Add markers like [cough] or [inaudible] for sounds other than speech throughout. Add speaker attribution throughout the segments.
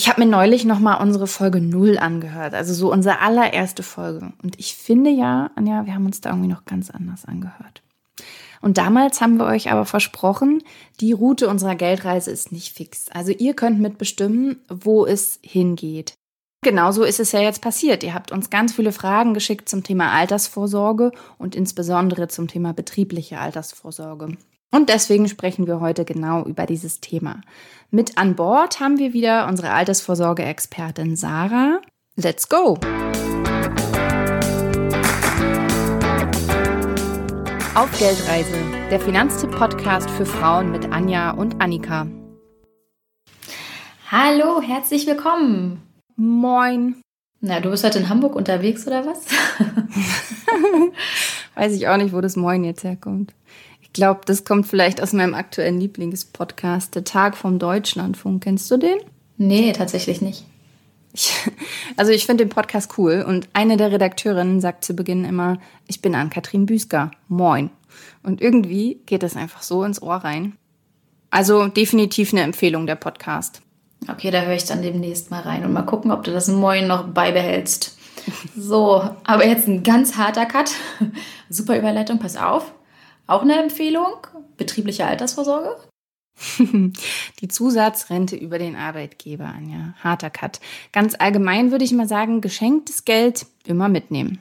Speaker 1: Ich habe mir neulich nochmal unsere Folge 0 angehört, also so unsere allererste Folge. Und ich finde ja, Anja, wir haben uns da irgendwie noch ganz anders angehört. Und damals haben wir euch aber versprochen, die Route unserer Geldreise ist nicht fix. Also ihr könnt mitbestimmen, wo es hingeht. Genauso ist es ja jetzt passiert. Ihr habt uns ganz viele Fragen geschickt zum Thema Altersvorsorge und insbesondere zum Thema betriebliche Altersvorsorge. Und deswegen sprechen wir heute genau über dieses Thema. Mit an Bord haben wir wieder unsere Altersvorsorge-Expertin Sarah. Let's go! Auf Geldreise, der Finanztipp-Podcast für Frauen mit Anja und Annika.
Speaker 2: Hallo, herzlich willkommen.
Speaker 1: Moin.
Speaker 2: Na, du bist heute in Hamburg unterwegs oder was? [laughs]
Speaker 1: Weiß ich auch nicht, wo das Moin jetzt herkommt. Ich glaube, das kommt vielleicht aus meinem aktuellen Lieblingspodcast, der Tag vom Deutschlandfunk. Kennst du den?
Speaker 2: Nee, tatsächlich nicht.
Speaker 1: Ich, also ich finde den Podcast cool und eine der Redakteurinnen sagt zu Beginn immer, ich bin Ann-Kathrin Büsker. Moin. Und irgendwie geht das einfach so ins Ohr rein. Also definitiv eine Empfehlung der Podcast.
Speaker 2: Okay, da höre ich dann demnächst mal rein und mal gucken, ob du das Moin noch beibehältst. So, aber jetzt ein ganz harter Cut. Super Überleitung, pass auf. Auch eine Empfehlung? Betriebliche Altersvorsorge? [laughs]
Speaker 1: Die Zusatzrente über den Arbeitgeber, Anja. Harter Cut. Ganz allgemein würde ich mal sagen, geschenktes Geld immer mitnehmen.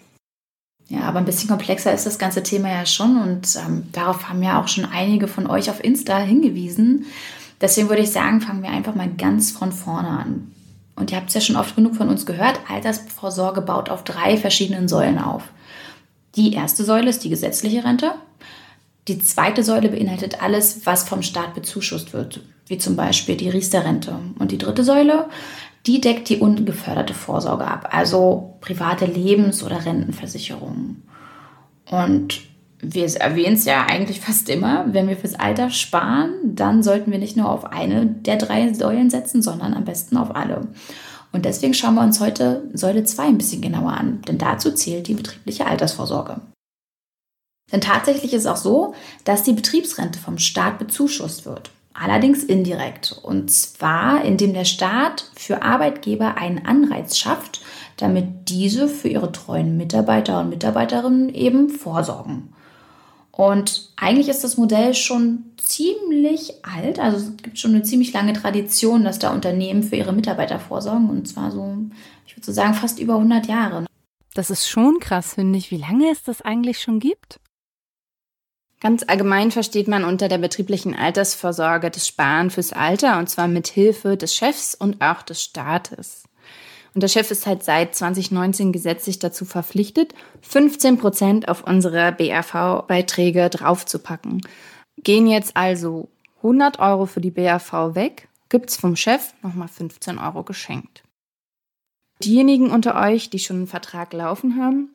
Speaker 2: Ja, aber ein bisschen komplexer ist das ganze Thema ja schon und ähm, darauf haben ja auch schon einige von euch auf Insta hingewiesen. Deswegen würde ich sagen, fangen wir einfach mal ganz von vorne an. Und ihr habt es ja schon oft genug von uns gehört, Altersvorsorge baut auf drei verschiedenen Säulen auf. Die erste Säule ist die gesetzliche Rente, die zweite Säule beinhaltet alles, was vom Staat bezuschusst wird, wie zum Beispiel die Riester-Rente. Und die dritte Säule, die deckt die ungeförderte Vorsorge ab, also private Lebens- oder Rentenversicherungen. Und wir erwähnen es ja eigentlich fast immer, wenn wir fürs Alter sparen, dann sollten wir nicht nur auf eine der drei Säulen setzen, sondern am besten auf alle. Und deswegen schauen wir uns heute Säule 2 ein bisschen genauer an, denn dazu zählt die betriebliche Altersvorsorge. Denn tatsächlich ist es auch so, dass die Betriebsrente vom Staat bezuschusst wird. Allerdings indirekt. Und zwar, indem der Staat für Arbeitgeber einen Anreiz schafft, damit diese für ihre treuen Mitarbeiter und Mitarbeiterinnen eben vorsorgen. Und eigentlich ist das Modell schon ziemlich alt. Also es gibt schon eine ziemlich lange Tradition, dass da Unternehmen für ihre Mitarbeiter vorsorgen. Und zwar so, ich würde so sagen, fast über 100 Jahre.
Speaker 1: Das ist schon krass, finde ich, wie lange es das eigentlich schon gibt. Ganz allgemein versteht man unter der betrieblichen Altersvorsorge das Sparen fürs Alter und zwar mit Hilfe des Chefs und auch des Staates. Und der Chef ist halt seit 2019 gesetzlich dazu verpflichtet, 15 Prozent auf unsere BAV-Beiträge draufzupacken. Gehen jetzt also 100 Euro für die BAV weg, gibt's vom Chef nochmal 15 Euro geschenkt. Diejenigen unter euch, die schon einen Vertrag laufen haben,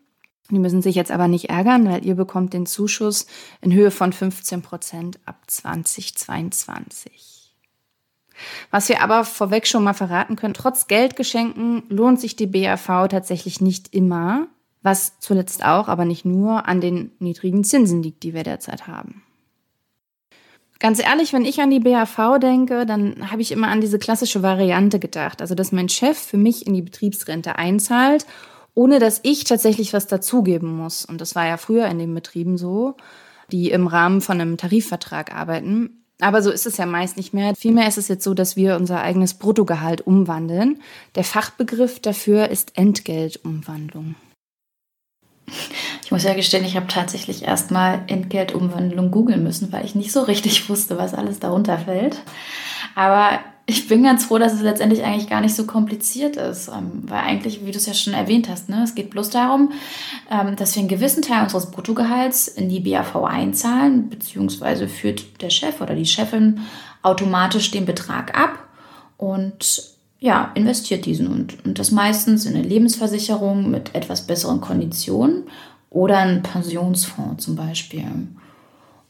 Speaker 1: die müssen sich jetzt aber nicht ärgern, weil ihr bekommt den Zuschuss in Höhe von 15 Prozent ab 2022. Was wir aber vorweg schon mal verraten können, trotz Geldgeschenken lohnt sich die BAV tatsächlich nicht immer, was zuletzt auch, aber nicht nur, an den niedrigen Zinsen liegt, die wir derzeit haben. Ganz ehrlich, wenn ich an die BAV denke, dann habe ich immer an diese klassische Variante gedacht, also dass mein Chef für mich in die Betriebsrente einzahlt ohne dass ich tatsächlich was dazugeben muss. Und das war ja früher in den Betrieben so, die im Rahmen von einem Tarifvertrag arbeiten. Aber so ist es ja meist nicht mehr. Vielmehr ist es jetzt so, dass wir unser eigenes Bruttogehalt umwandeln. Der Fachbegriff dafür ist Entgeltumwandlung.
Speaker 2: Ich muss ja gestehen, ich habe tatsächlich erstmal Entgeltumwandlung googeln müssen, weil ich nicht so richtig wusste, was alles darunter fällt. Aber ich bin ganz froh, dass es letztendlich eigentlich gar nicht so kompliziert ist, ähm, weil eigentlich, wie du es ja schon erwähnt hast, ne, es geht bloß darum, ähm, dass wir einen gewissen Teil unseres Bruttogehalts in die BAV einzahlen, beziehungsweise führt der Chef oder die Chefin automatisch den Betrag ab und ja, investiert diesen und, und das meistens in eine Lebensversicherung mit etwas besseren Konditionen oder einen Pensionsfonds zum Beispiel.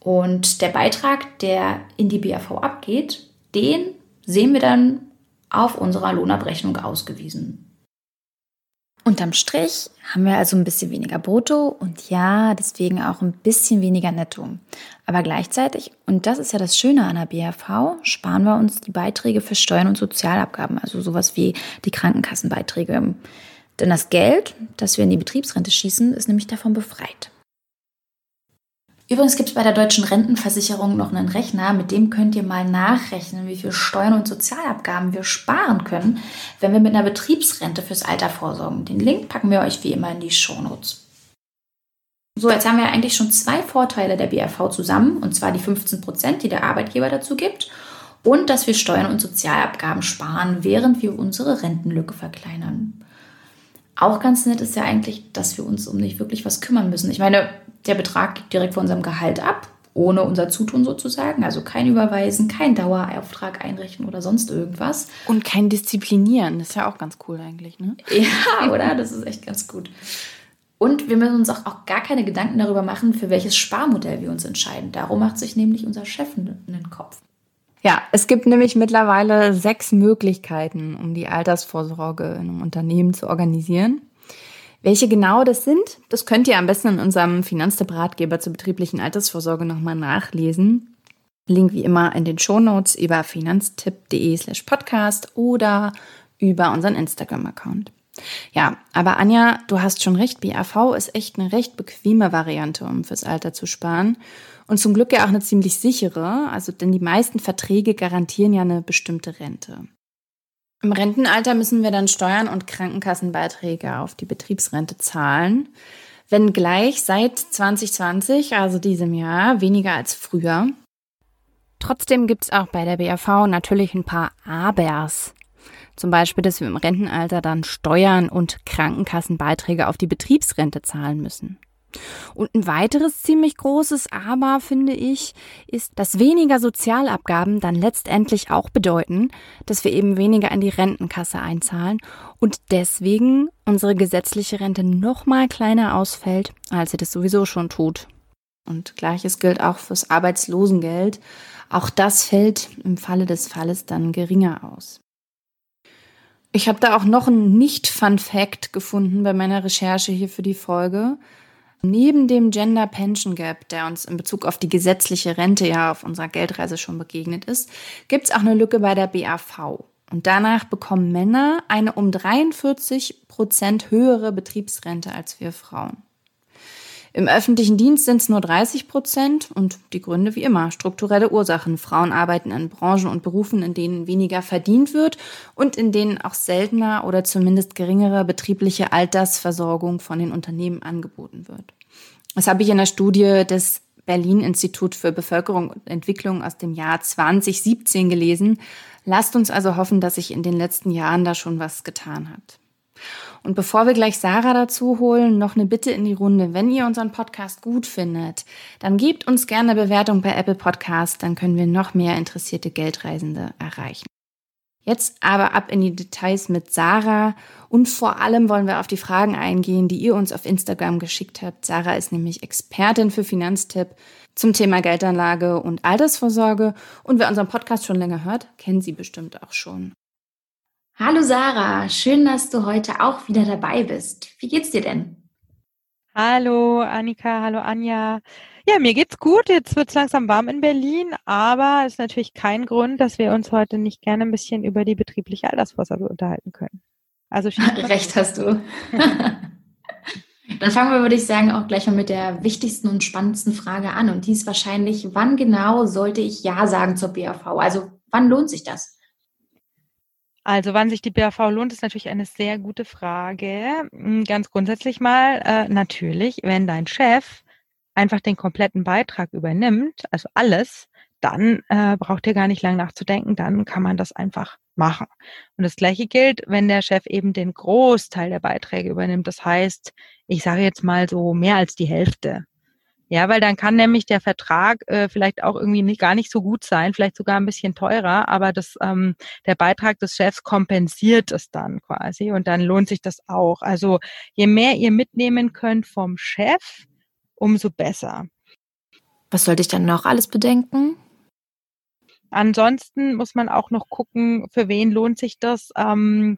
Speaker 2: Und der Beitrag, der in die BAV abgeht, den sehen wir dann auf unserer Lohnabrechnung ausgewiesen. Unterm Strich haben wir also ein bisschen weniger Brutto und ja, deswegen auch ein bisschen weniger Netto. Aber gleichzeitig, und das ist ja das Schöne an der BRV, sparen wir uns die Beiträge für Steuern und Sozialabgaben, also sowas wie die Krankenkassenbeiträge. Denn das Geld, das wir in die Betriebsrente schießen, ist nämlich davon befreit. Übrigens gibt es bei der deutschen Rentenversicherung noch einen Rechner, mit dem könnt ihr mal nachrechnen, wie viel Steuern und Sozialabgaben wir sparen können, wenn wir mit einer Betriebsrente fürs Alter vorsorgen. Den Link packen wir euch wie immer in die Shownotes. So, jetzt haben wir eigentlich schon zwei Vorteile der BRV zusammen, und zwar die 15 Prozent, die der Arbeitgeber dazu gibt, und dass wir Steuern und Sozialabgaben sparen, während wir unsere Rentenlücke verkleinern. Auch ganz nett ist ja eigentlich, dass wir uns um nicht wirklich was kümmern müssen. Ich meine, der Betrag geht direkt von unserem Gehalt ab, ohne unser Zutun sozusagen. Also kein Überweisen, kein Dauerauftrag einrichten oder sonst irgendwas.
Speaker 1: Und kein Disziplinieren. Das ist ja auch ganz cool eigentlich, ne? [laughs]
Speaker 2: Ja, oder? Das ist echt ganz gut. Und wir müssen uns auch, auch gar keine Gedanken darüber machen, für welches Sparmodell wir uns entscheiden. Darum macht sich nämlich unser Chef einen Kopf.
Speaker 1: Ja, es gibt nämlich mittlerweile sechs Möglichkeiten, um die Altersvorsorge in einem Unternehmen zu organisieren. Welche genau das sind, das könnt ihr am besten in unserem Finanztipp-Ratgeber zur betrieblichen Altersvorsorge nochmal nachlesen. Link wie immer in den Shownotes über finanztipp.de slash podcast oder über unseren Instagram-Account. Ja, aber Anja, du hast schon recht, BAV ist echt eine recht bequeme Variante, um fürs Alter zu sparen. Und zum Glück ja auch eine ziemlich sichere, also denn die meisten Verträge garantieren ja eine bestimmte Rente. Im Rentenalter müssen wir dann Steuern und Krankenkassenbeiträge auf die Betriebsrente zahlen, wenngleich seit 2020, also diesem Jahr, weniger als früher. Trotzdem gibt es auch bei der BAV natürlich ein paar Abers. Zum Beispiel, dass wir im Rentenalter dann Steuern und Krankenkassenbeiträge auf die Betriebsrente zahlen müssen. Und ein weiteres ziemlich großes Aber, finde ich, ist, dass weniger Sozialabgaben dann letztendlich auch bedeuten, dass wir eben weniger in die Rentenkasse einzahlen und deswegen unsere gesetzliche Rente noch mal kleiner ausfällt, als sie das sowieso schon tut. Und gleiches gilt auch fürs Arbeitslosengeld. Auch das fällt im Falle des Falles dann geringer aus. Ich habe da auch noch einen Nicht-Fun-Fact gefunden bei meiner Recherche hier für die Folge. Neben dem Gender Pension Gap, der uns in Bezug auf die gesetzliche Rente ja auf unserer Geldreise schon begegnet ist, gibt es auch eine Lücke bei der BAV. Und danach bekommen Männer eine um 43 Prozent höhere Betriebsrente als wir Frauen. Im öffentlichen Dienst sind es nur 30 Prozent und die Gründe wie immer strukturelle Ursachen. Frauen arbeiten in Branchen und Berufen, in denen weniger verdient wird und in denen auch seltener oder zumindest geringere betriebliche Altersversorgung von den Unternehmen angeboten wird. Das habe ich in der Studie des Berlin Institut für Bevölkerung und Entwicklung aus dem Jahr 2017 gelesen. Lasst uns also hoffen, dass sich in den letzten Jahren da schon was getan hat. Und bevor wir gleich Sarah dazu holen, noch eine Bitte in die Runde. Wenn ihr unseren Podcast gut findet, dann gebt uns gerne eine Bewertung bei Apple Podcast, dann können wir noch mehr interessierte Geldreisende erreichen. Jetzt aber ab in die Details mit Sarah und vor allem wollen wir auf die Fragen eingehen, die ihr uns auf Instagram geschickt habt. Sarah ist nämlich Expertin für Finanztipp zum Thema Geldanlage und Altersvorsorge und wer unseren Podcast schon länger hört, kennt sie bestimmt auch schon.
Speaker 2: Hallo Sarah, schön, dass du heute auch wieder dabei bist. Wie geht's dir denn?
Speaker 3: Hallo Annika, hallo Anja. Ja, mir geht's gut. Jetzt wird's langsam warm in Berlin, aber es ist natürlich kein Grund, dass wir uns heute nicht gerne ein bisschen über die betriebliche Altersvorsorge unterhalten können.
Speaker 2: Also [laughs] recht hast du. [laughs] Dann fangen wir, würde ich sagen, auch gleich mal mit der wichtigsten und spannendsten Frage an. Und die ist wahrscheinlich, wann genau sollte ich Ja sagen zur BAV? Also wann lohnt sich das?
Speaker 3: Also wann sich die BAV lohnt, ist natürlich eine sehr gute Frage. Hm, ganz grundsätzlich mal, äh, natürlich, wenn dein Chef einfach den kompletten Beitrag übernimmt, also alles, dann äh, braucht ihr gar nicht lange nachzudenken, dann kann man das einfach machen. Und das gleiche gilt, wenn der Chef eben den Großteil der Beiträge übernimmt. Das heißt, ich sage jetzt mal so mehr als die Hälfte. Ja, weil dann kann nämlich der Vertrag äh, vielleicht auch irgendwie nicht, gar nicht so gut sein, vielleicht sogar ein bisschen teurer, aber das, ähm, der Beitrag des Chefs kompensiert es dann quasi und dann lohnt sich das auch. Also je mehr ihr mitnehmen könnt vom Chef, umso besser.
Speaker 2: Was sollte ich dann noch alles bedenken?
Speaker 3: Ansonsten muss man auch noch gucken, für wen lohnt sich das. Ähm,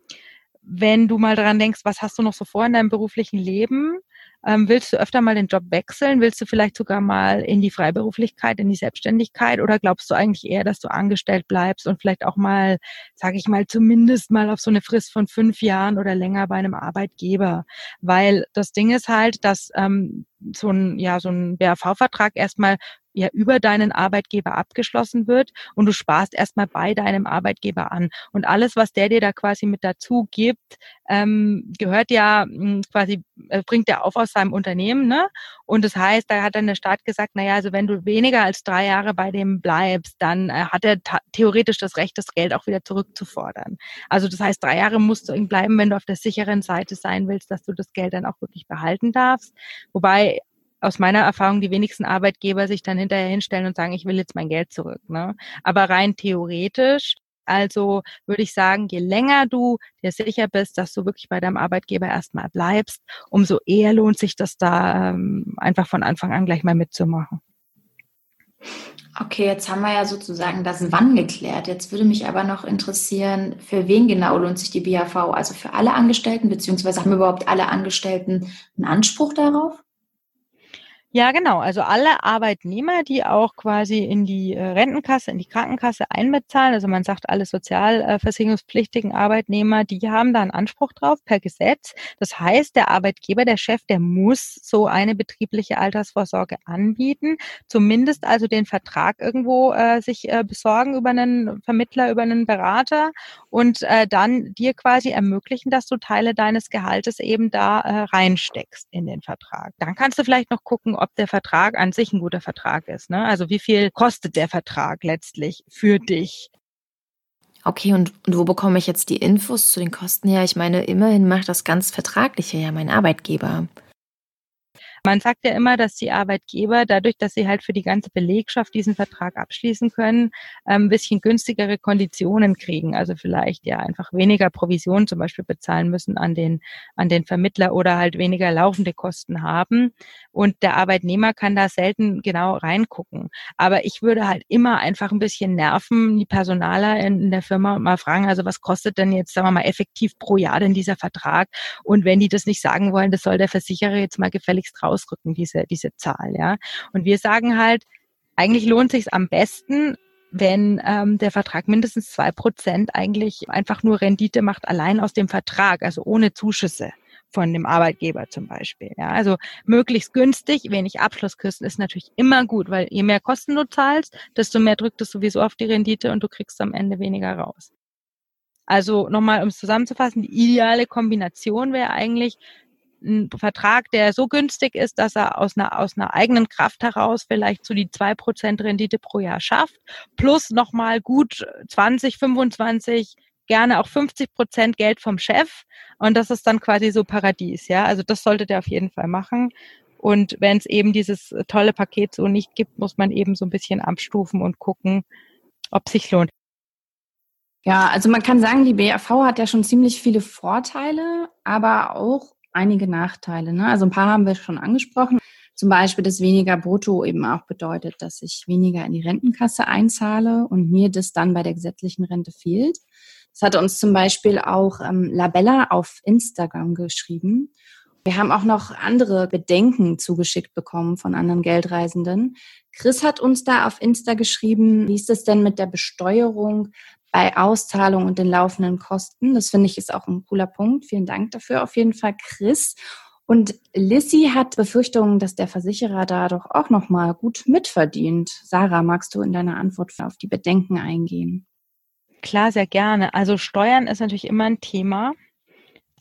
Speaker 3: wenn du mal dran denkst, was hast du noch so vor in deinem beruflichen Leben? Ähm, willst du öfter mal den Job wechseln? Willst du vielleicht sogar mal in die Freiberuflichkeit, in die Selbstständigkeit? Oder glaubst du eigentlich eher, dass du angestellt bleibst und vielleicht auch mal, sage ich mal, zumindest mal auf so eine Frist von fünf Jahren oder länger bei einem Arbeitgeber? Weil das Ding ist halt, dass ähm, so ein, ja, so ein BAV-Vertrag erstmal ja über deinen Arbeitgeber abgeschlossen wird und du sparst erstmal bei deinem Arbeitgeber an. Und alles, was der dir da quasi mit dazu gibt, ähm, gehört ja hm, quasi, äh, bringt er auf aus seinem Unternehmen. Ne? Und das heißt, da hat dann der Staat gesagt, naja, also wenn du weniger als drei Jahre bei dem bleibst, dann äh, hat er theoretisch das Recht, das Geld auch wieder zurückzufordern. Also das heißt, drei Jahre musst du bleiben, wenn du auf der sicheren Seite sein willst, dass du das Geld dann auch wirklich behalten darfst. Wobei aus meiner Erfahrung die wenigsten Arbeitgeber sich dann hinterher hinstellen und sagen, ich will jetzt mein Geld zurück. Ne? Aber rein theoretisch, also würde ich sagen, je länger du dir sicher bist, dass du wirklich bei deinem Arbeitgeber erstmal bleibst, umso eher lohnt sich das da ähm, einfach von Anfang an gleich mal mitzumachen.
Speaker 2: Okay, jetzt haben wir ja sozusagen das Wann geklärt. Jetzt würde mich aber noch interessieren, für wen genau lohnt sich die BAV? Also für alle Angestellten, beziehungsweise haben überhaupt alle Angestellten einen Anspruch darauf?
Speaker 3: Ja, genau. Also alle Arbeitnehmer, die auch quasi in die äh, Rentenkasse, in die Krankenkasse einbezahlen, also man sagt alle sozialversicherungspflichtigen Arbeitnehmer, die haben da einen Anspruch drauf per Gesetz. Das heißt, der Arbeitgeber, der Chef, der muss so eine betriebliche Altersvorsorge anbieten, zumindest also den Vertrag irgendwo äh, sich äh, besorgen über einen Vermittler, über einen Berater und äh, dann dir quasi ermöglichen, dass du Teile deines Gehaltes eben da äh, reinsteckst in den Vertrag. Dann kannst du vielleicht noch gucken, ob der Vertrag an sich ein guter Vertrag ist. Ne? Also wie viel kostet der Vertrag letztlich für dich?
Speaker 1: Okay, und, und wo bekomme ich jetzt die Infos zu den Kosten her? Ich meine, immerhin macht das ganz Vertragliche ja mein Arbeitgeber.
Speaker 3: Man sagt ja immer, dass die Arbeitgeber dadurch, dass sie halt für die ganze Belegschaft diesen Vertrag abschließen können, ähm, ein bisschen günstigere Konditionen kriegen. Also vielleicht ja einfach weniger Provision zum Beispiel bezahlen müssen an den, an den Vermittler oder halt weniger laufende Kosten haben. Und der Arbeitnehmer kann da selten genau reingucken. Aber ich würde halt immer einfach ein bisschen nerven, die Personaler in, in der Firma mal fragen, also was kostet denn jetzt, sagen wir mal, effektiv pro Jahr denn dieser Vertrag? Und wenn die das nicht sagen wollen, das soll der Versicherer jetzt mal gefälligst raus ausrücken, diese, diese Zahl, ja. Und wir sagen halt, eigentlich lohnt sich am besten, wenn ähm, der Vertrag mindestens zwei Prozent eigentlich einfach nur Rendite macht, allein aus dem Vertrag, also ohne Zuschüsse von dem Arbeitgeber zum Beispiel. Ja, also möglichst günstig, wenig Abschlusskosten ist natürlich immer gut, weil je mehr Kosten du zahlst, desto mehr drückt es sowieso auf die Rendite und du kriegst am Ende weniger raus. Also nochmal, um es zusammenzufassen, die ideale Kombination wäre eigentlich ein Vertrag, der so günstig ist, dass er aus einer, aus einer eigenen Kraft heraus vielleicht so die zwei Prozent Rendite pro Jahr schafft, plus nochmal gut 20, 25, gerne auch 50 Prozent Geld vom Chef. Und das ist dann quasi so Paradies, ja. Also das sollte der auf jeden Fall machen. Und wenn es eben dieses tolle Paket so nicht gibt, muss man eben so ein bisschen abstufen und gucken, ob sich lohnt.
Speaker 1: Ja, also man kann sagen, die BAV hat ja schon ziemlich viele Vorteile, aber auch einige Nachteile. Ne? Also ein paar haben wir schon angesprochen. Zum Beispiel, dass weniger Brutto eben auch bedeutet, dass ich weniger in die Rentenkasse einzahle und mir das dann bei der gesetzlichen Rente fehlt. Das hat uns zum Beispiel auch ähm, Labella auf Instagram geschrieben. Wir haben auch noch andere Bedenken zugeschickt bekommen von anderen Geldreisenden. Chris hat uns da auf Insta geschrieben, wie ist es denn mit der Besteuerung bei Auszahlung und den laufenden Kosten. Das finde ich ist auch ein cooler Punkt. Vielen Dank dafür auf jeden Fall, Chris. Und Lissy hat Befürchtungen, dass der Versicherer da doch auch noch mal gut mitverdient. Sarah, magst du in deiner Antwort auf die Bedenken eingehen?
Speaker 3: Klar, sehr gerne. Also Steuern ist natürlich immer ein Thema.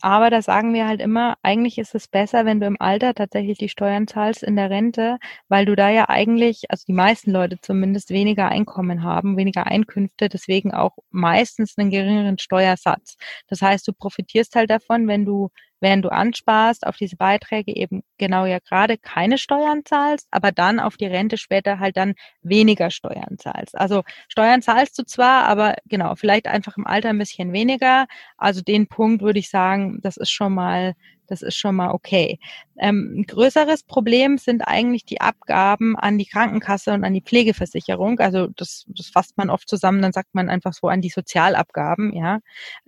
Speaker 3: Aber da sagen wir halt immer, eigentlich ist es besser, wenn du im Alter tatsächlich die Steuern zahlst in der Rente, weil du da ja eigentlich, also die meisten Leute zumindest, weniger Einkommen haben, weniger Einkünfte, deswegen auch meistens einen geringeren Steuersatz. Das heißt, du profitierst halt davon, wenn du während du ansparst, auf diese Beiträge eben genau ja gerade keine Steuern zahlst, aber dann auf die Rente später halt dann weniger Steuern zahlst. Also Steuern zahlst du zwar, aber genau, vielleicht einfach im Alter ein bisschen weniger. Also den Punkt würde ich sagen, das ist schon mal Das ist schon mal okay. Ähm, ein größeres Problem sind eigentlich die Abgaben an die Krankenkasse und an die Pflegeversicherung. Also das, das fasst man oft zusammen, dann sagt man einfach so an die Sozialabgaben, ja.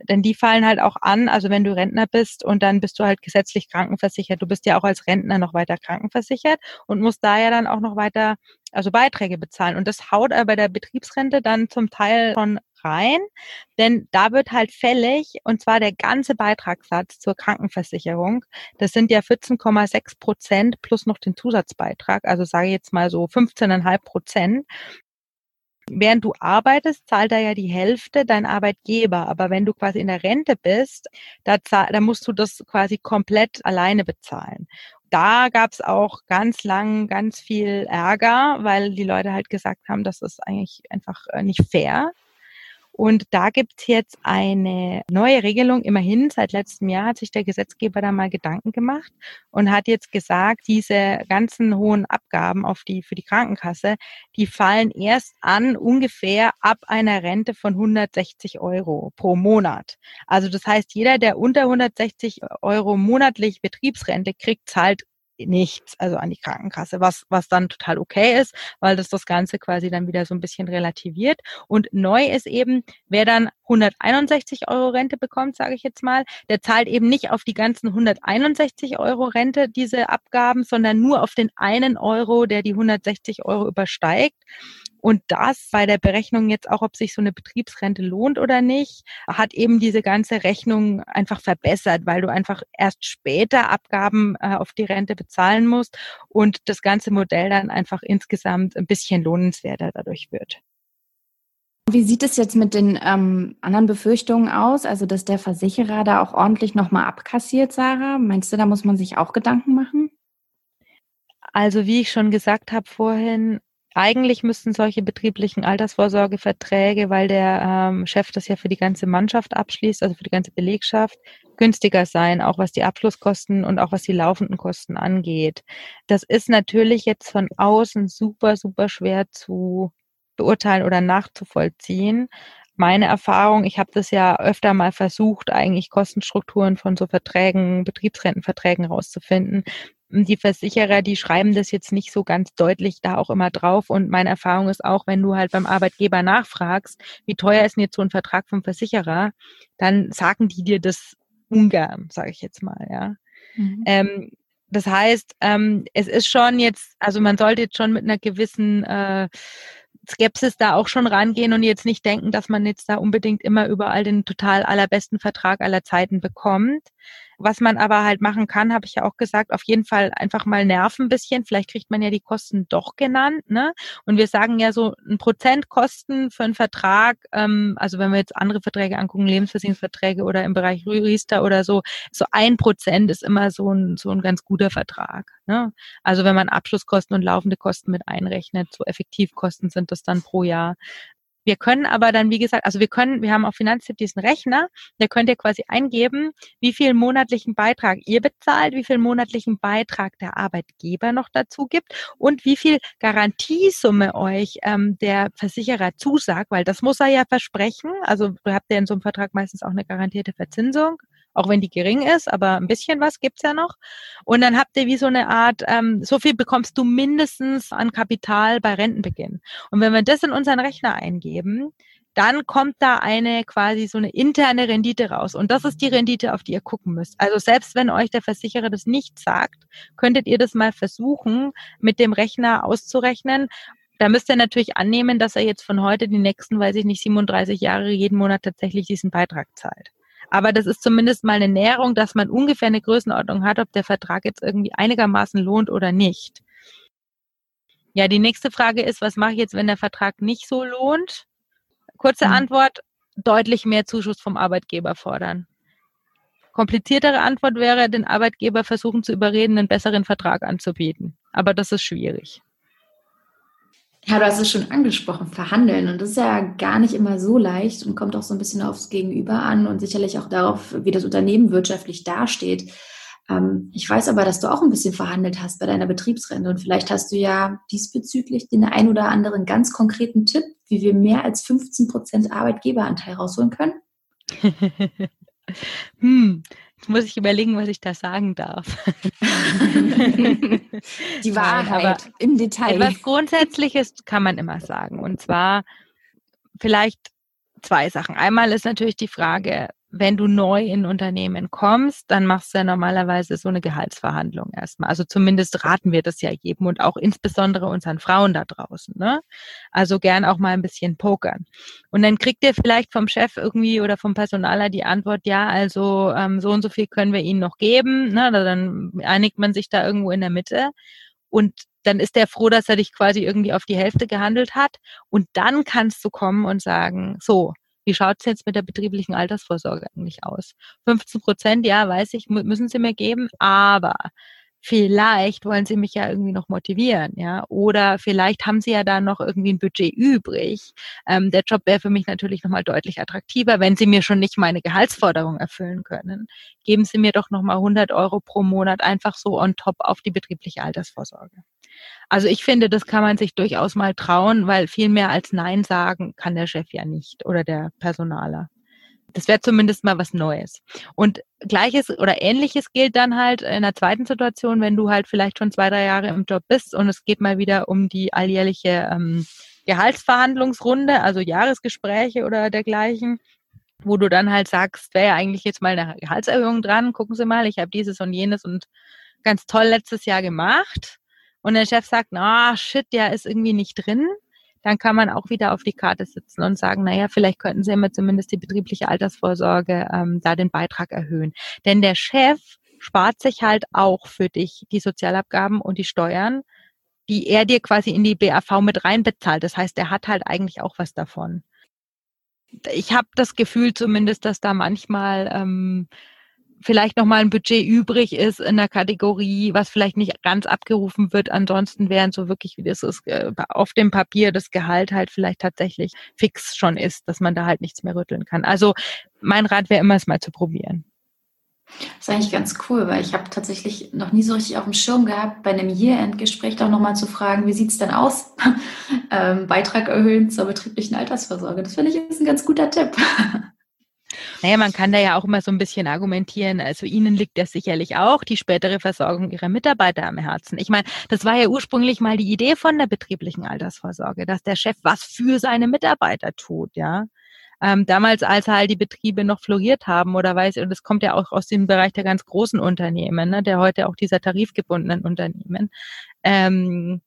Speaker 3: Denn die fallen halt auch an, also wenn du Rentner bist und dann bist du halt gesetzlich krankenversichert. Du bist ja auch als Rentner noch weiter krankenversichert und musst da ja dann auch noch weiter also Beiträge bezahlen. Und das haut aber bei der Betriebsrente dann zum Teil schon rein, denn da wird halt fällig, und zwar der ganze Beitragssatz zur Krankenversicherung. Das sind ja 14,6 Prozent plus noch den Zusatzbeitrag, also sage ich jetzt mal so 15,5 Prozent. Während du arbeitest, zahlt er ja die Hälfte dein Arbeitgeber. Aber wenn du quasi in der Rente bist, da, zahl, da musst du das quasi komplett alleine bezahlen da gab es auch ganz lang ganz viel Ärger, weil die Leute halt gesagt haben, das ist eigentlich einfach äh, nicht fair. Und da gibt's jetzt eine neue Regelung. Immerhin, seit letztem Jahr hat sich der Gesetzgeber da mal Gedanken gemacht und hat jetzt gesagt, diese ganzen hohen Abgaben auf die, für die Krankenkasse, die fallen erst an ungefähr ab einer Rente von 160 Euro pro Monat. Also das heißt, jeder, der unter 160 Euro monatlich Betriebsrente kriegt, zahlt nichts, also an die Krankenkasse, was, was dann total okay ist, weil das das Ganze quasi dann wieder so ein bisschen relativiert. Und neu ist eben, wer dann 161 Euro Rente bekommt, sage ich jetzt mal, der zahlt eben nicht auf die ganzen 161 Euro Rente diese Abgaben, sondern nur auf den einen Euro, der die 160 Euro übersteigt. Und das bei der Berechnung jetzt auch, ob sich so eine Betriebsrente lohnt oder nicht, hat eben diese ganze Rechnung einfach verbessert, weil du einfach erst später Abgaben äh, auf die Rente bezahlen musst und das ganze Modell dann einfach insgesamt ein bisschen lohnenswerter dadurch wird.
Speaker 1: Wie sieht es jetzt mit den ähm, anderen Befürchtungen aus? Also, dass der Versicherer da auch ordentlich nochmal abkassiert, Sarah? Meinst du, da muss man sich auch Gedanken machen?
Speaker 3: Also, wie ich schon gesagt habe vorhin, eigentlich müssten solche betrieblichen Altersvorsorgeverträge, weil der ähm, Chef das ja für die ganze Mannschaft abschließt, also für die ganze Belegschaft, günstiger sein, auch was die Abschlusskosten und auch was die laufenden Kosten angeht. Das ist natürlich jetzt von außen super, super schwer zu beurteilen oder nachzuvollziehen. Meine Erfahrung, ich habe das ja öfter mal versucht, eigentlich Kostenstrukturen von so Verträgen, Betriebsrentenverträgen rauszufinden die Versicherer, die schreiben das jetzt nicht so ganz deutlich da auch immer drauf. Und meine Erfahrung ist auch, wenn du halt beim Arbeitgeber nachfragst, wie teuer ist denn jetzt so ein Vertrag vom Versicherer, dann sagen die dir das ungern, sage ich jetzt mal, ja. Mhm. Ähm, das heißt, ähm, es ist schon jetzt, also man sollte jetzt schon mit einer gewissen äh, Skepsis da auch schon rangehen und jetzt nicht denken, dass man jetzt da unbedingt immer überall den total allerbesten Vertrag aller Zeiten bekommt. Was man aber halt machen kann, habe ich ja auch gesagt, auf jeden Fall einfach mal nerven ein bisschen. Vielleicht kriegt man ja die Kosten doch genannt. Ne? Und wir sagen ja so ein Prozent Kosten für einen Vertrag, ähm, also wenn wir jetzt andere Verträge angucken, Lebensversicherungsverträge oder im Bereich Riester oder so, so ein Prozent ist immer so ein, so ein ganz guter Vertrag. Ne? Also wenn man Abschlusskosten und laufende Kosten mit einrechnet, so Effektivkosten sind das dann pro Jahr. Wir können aber dann, wie gesagt, also wir können, wir haben auf Finanztipp diesen Rechner, da könnt ihr quasi eingeben, wie viel monatlichen Beitrag ihr bezahlt, wie viel monatlichen Beitrag der Arbeitgeber noch dazu gibt und wie viel Garantiesumme euch ähm, der Versicherer zusagt, weil das muss er ja versprechen. Also habt ja in so einem Vertrag meistens auch eine garantierte Verzinsung auch wenn die gering ist, aber ein bisschen was gibt's ja noch. Und dann habt ihr wie so eine Art, ähm, so viel bekommst du mindestens an Kapital bei Rentenbeginn. Und wenn wir das in unseren Rechner eingeben, dann kommt da eine quasi so eine interne Rendite raus. Und das ist die Rendite, auf die ihr gucken müsst. Also selbst wenn euch der Versicherer das nicht sagt, könntet ihr das mal versuchen, mit dem Rechner auszurechnen. Da müsst ihr natürlich annehmen, dass er jetzt von heute die nächsten, weiß ich nicht, 37 Jahre jeden Monat tatsächlich diesen Beitrag zahlt. Aber das ist zumindest mal eine Näherung, dass man ungefähr eine Größenordnung hat, ob der Vertrag jetzt irgendwie einigermaßen lohnt oder nicht. Ja, die nächste Frage ist, was mache ich jetzt, wenn der Vertrag nicht so lohnt? Kurze mhm. Antwort, deutlich mehr Zuschuss vom Arbeitgeber fordern. Kompliziertere Antwort wäre, den Arbeitgeber versuchen zu überreden, einen besseren Vertrag anzubieten. Aber das ist schwierig.
Speaker 2: Ja, du hast es schon angesprochen, verhandeln. Und das ist ja gar nicht immer so leicht und kommt auch so ein bisschen aufs Gegenüber an und sicherlich auch darauf, wie das Unternehmen wirtschaftlich dasteht. Ähm, ich weiß aber, dass du auch ein bisschen verhandelt hast bei deiner Betriebsrente und vielleicht hast du ja diesbezüglich den ein oder anderen ganz konkreten Tipp, wie wir mehr als 15 Prozent Arbeitgeberanteil rausholen können. [laughs]
Speaker 3: hm. Jetzt muss ich überlegen, was ich da sagen darf. [laughs]
Speaker 1: Die Wahrheit Aber im Detail.
Speaker 3: Etwas Grundsätzliches kann man immer sagen. Und zwar vielleicht zwei Sachen. Einmal ist natürlich die Frage, wenn du neu in Unternehmen kommst, dann machst du ja normalerweise so eine Gehaltsverhandlung erstmal. Also zumindest raten wir das ja jedem und auch insbesondere unseren Frauen da draußen. Ne? Also gern auch mal ein bisschen pokern. Und dann kriegt ihr vielleicht vom Chef irgendwie oder vom Personaler die Antwort, ja, also ähm, so und so viel können wir ihnen noch geben. Ne? Dann einigt man sich da irgendwo in der Mitte. Und dann ist der froh, dass er dich quasi irgendwie auf die Hälfte gehandelt hat. Und dann kannst du kommen und sagen, so, wie schaut es jetzt mit der betrieblichen Altersvorsorge eigentlich aus? 15 Prozent, ja, weiß ich, müssen Sie mir geben, aber vielleicht wollen Sie mich ja irgendwie noch motivieren, ja, oder vielleicht haben Sie ja da noch irgendwie ein Budget übrig. Ähm, der Job wäre für mich natürlich nochmal deutlich attraktiver, wenn Sie mir schon nicht meine Gehaltsforderung erfüllen können. Geben Sie mir doch nochmal 100 Euro pro Monat einfach so on top auf die betriebliche Altersvorsorge. Also ich finde, das kann man sich durchaus mal trauen, weil viel mehr als Nein sagen kann der Chef ja nicht oder der Personaler. Das wäre zumindest mal was Neues. Und gleiches oder ähnliches gilt dann halt in der zweiten Situation, wenn du halt vielleicht schon zwei, drei Jahre im Job bist und es geht mal wieder um die alljährliche ähm, Gehaltsverhandlungsrunde, also Jahresgespräche oder dergleichen, wo du dann halt sagst, wäre ja eigentlich jetzt mal eine Gehaltserhöhung dran, gucken Sie mal, ich habe dieses und jenes und ganz toll letztes Jahr gemacht und der Chef sagt, na, oh, shit, der ist irgendwie nicht drin, dann kann man auch wieder auf die Karte sitzen und sagen, naja, vielleicht könnten Sie immer zumindest die betriebliche Altersvorsorge ähm, da den Beitrag erhöhen. Denn der Chef spart sich halt auch für dich die Sozialabgaben und die Steuern, die er dir quasi in die BAV mit reinbezahlt. Das heißt, er hat halt eigentlich auch was davon. Ich habe das Gefühl zumindest, dass da manchmal ähm, vielleicht nochmal ein Budget übrig ist in der Kategorie, was vielleicht nicht ganz abgerufen wird. Ansonsten wären so wirklich, wie das ist, äh, auf dem Papier das Gehalt halt vielleicht tatsächlich fix schon ist, dass man da halt nichts mehr rütteln kann. Also mein Rat wäre immer, es mal zu probieren.
Speaker 2: Das ist eigentlich ganz cool, weil ich habe tatsächlich noch nie so richtig auf dem Schirm gehabt, bei einem Year-End-Gespräch doch nochmal zu fragen, wie sieht es denn aus? [laughs] ähm, Beitrag erhöhen zur betrieblichen Altersvorsorge. Das finde ich ist ein ganz guter Tipp. [laughs]
Speaker 3: Naja, man kann da ja auch immer so ein bisschen argumentieren. Also Ihnen liegt ja sicherlich auch die spätere Versorgung Ihrer Mitarbeiter am Herzen. Ich meine, das war ja ursprünglich mal die Idee von der betrieblichen Altersvorsorge, dass der Chef was für seine Mitarbeiter tut, ja. Ähm, damals, als halt die Betriebe noch floriert haben oder weiß, und das kommt ja auch aus dem Bereich der ganz großen Unternehmen, ne, der heute auch dieser tarifgebundenen Unternehmen, ähm,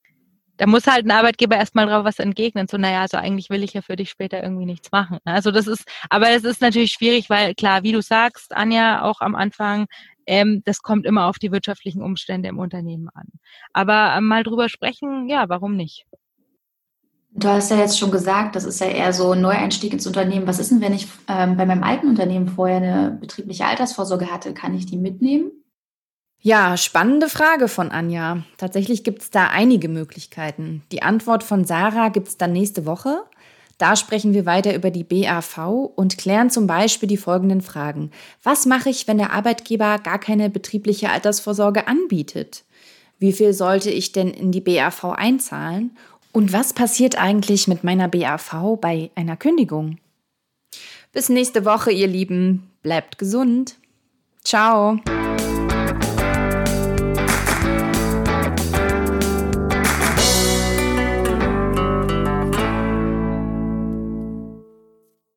Speaker 3: da muss halt ein Arbeitgeber erstmal drauf was entgegnen. So, naja, also eigentlich will ich ja für dich später irgendwie nichts machen. Also das ist, aber es ist natürlich schwierig, weil klar, wie du sagst, Anja, auch am Anfang, ähm, das kommt immer auf die wirtschaftlichen Umstände im Unternehmen an. Aber ähm, mal drüber sprechen, ja, warum nicht?
Speaker 2: Du hast ja jetzt schon gesagt, das ist ja eher so ein Neueinstieg ins Unternehmen. Was ist denn, wenn ich ähm, bei meinem alten Unternehmen vorher eine betriebliche Altersvorsorge hatte? Kann ich die mitnehmen?
Speaker 1: Ja, spannende Frage von Anja. Tatsächlich gibt es da einige Möglichkeiten. Die Antwort von Sarah gibt es dann nächste Woche. Da sprechen wir weiter über die BAV und klären zum Beispiel die folgenden Fragen. Was mache ich, wenn der Arbeitgeber gar keine betriebliche Altersvorsorge anbietet? Wie viel sollte ich denn in die BAV einzahlen? Und was passiert eigentlich mit meiner BAV bei einer Kündigung? Bis nächste Woche, ihr Lieben. Bleibt gesund. Ciao.